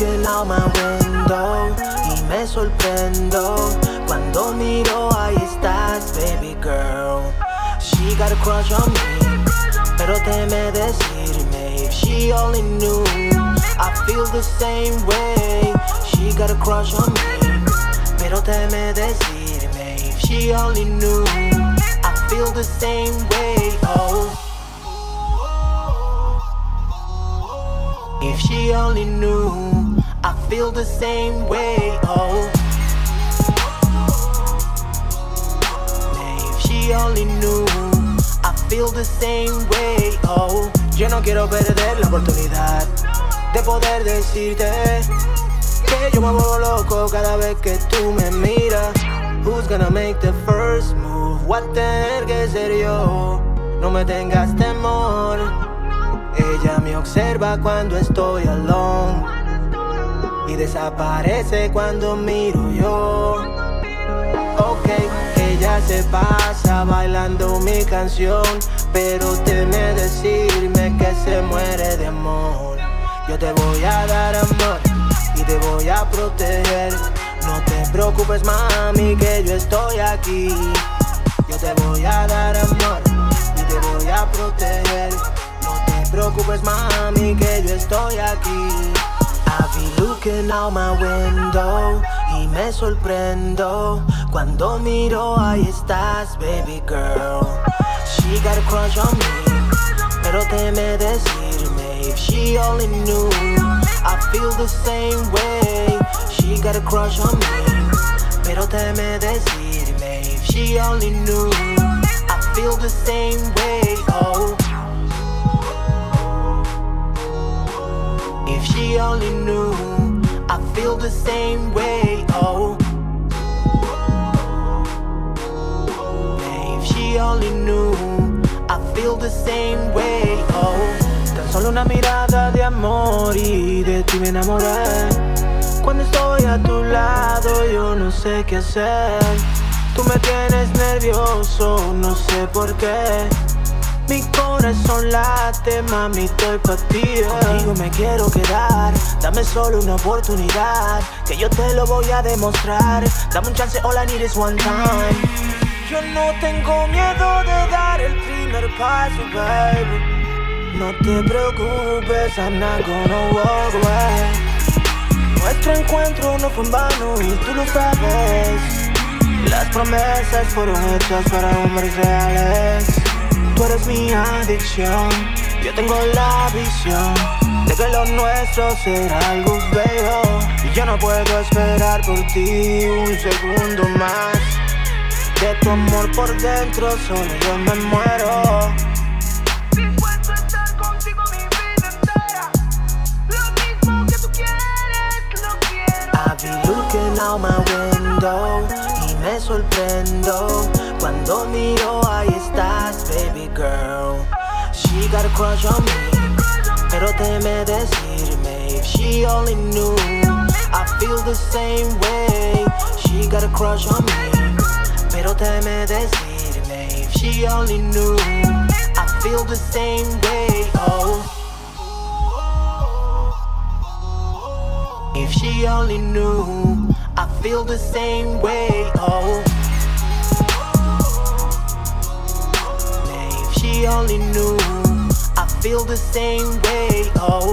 out my window y me sorprendo cuando miro ahí estás, baby girl. She got a crush on me, pero teme decirme if she only knew. I feel the same way. She got a crush on me, pero teme decirme if she only knew. I feel the same way. Oh. If she only knew, I feel the same way. Oh, if she only knew, I feel the same way. Oh, yo no quiero perder la oportunidad de poder decirte que yo me vuelvo loco cada vez que tú me miras. Who's gonna make the first move? What a tener que ser yo. No me tengas temor. Ella me observa cuando estoy alone y desaparece cuando miro yo. Ok, ella se pasa bailando mi canción, pero teme decirme que se muere de amor. Yo te voy a dar amor y te voy a proteger. No te preocupes, mami, que yo estoy aquí. Yo te voy a dar amor y te voy a proteger. No te preocupes, mami, que yo estoy aquí. Be looking out my window y me sorprendo cuando miro ahí estás, baby girl. She got a crush on me, pero teme decirme if she only knew. I feel the same way. She got a crush on me, pero teme decirme if she only knew. I feel the same way. Only knew, I feel the same way. Oh, if she only knew, I feel the same way. Oh, tan solo una mirada de amor y de ti me enamoré. Cuando estoy a tu lado, yo no sé qué hacer. Tú me tienes nervioso, no sé por qué. Mi corazón late, mami, estoy pa' ti Contigo me quiero quedar. Dame solo una oportunidad Que yo te lo voy a demostrar. Dame un chance, all I need is one time. Yo no tengo miedo de dar el primer paso, baby. No te preocupes, I'm not gonna walk away. Nuestro encuentro no fue en vano y tú lo sabes. Las promesas fueron hechas para hombres reales Tú eres mi adicción, yo tengo la visión de que lo nuestro será algo bello. Y yo no puedo esperar por ti un segundo más. De tu amor por dentro, solo yo me muero. Dispuesto a estar contigo mi vida entera. Lo mismo que tú quieres, lo quiero. I be looking out my window y me sorprendo a crush on me, pero teme decirme if she only knew. I feel the same way. She got a crush on me, pero teme decirme if she only knew. I feel the same way. Oh. If she only knew, I feel the same way. Oh, if she only knew, feel the same way. Oh.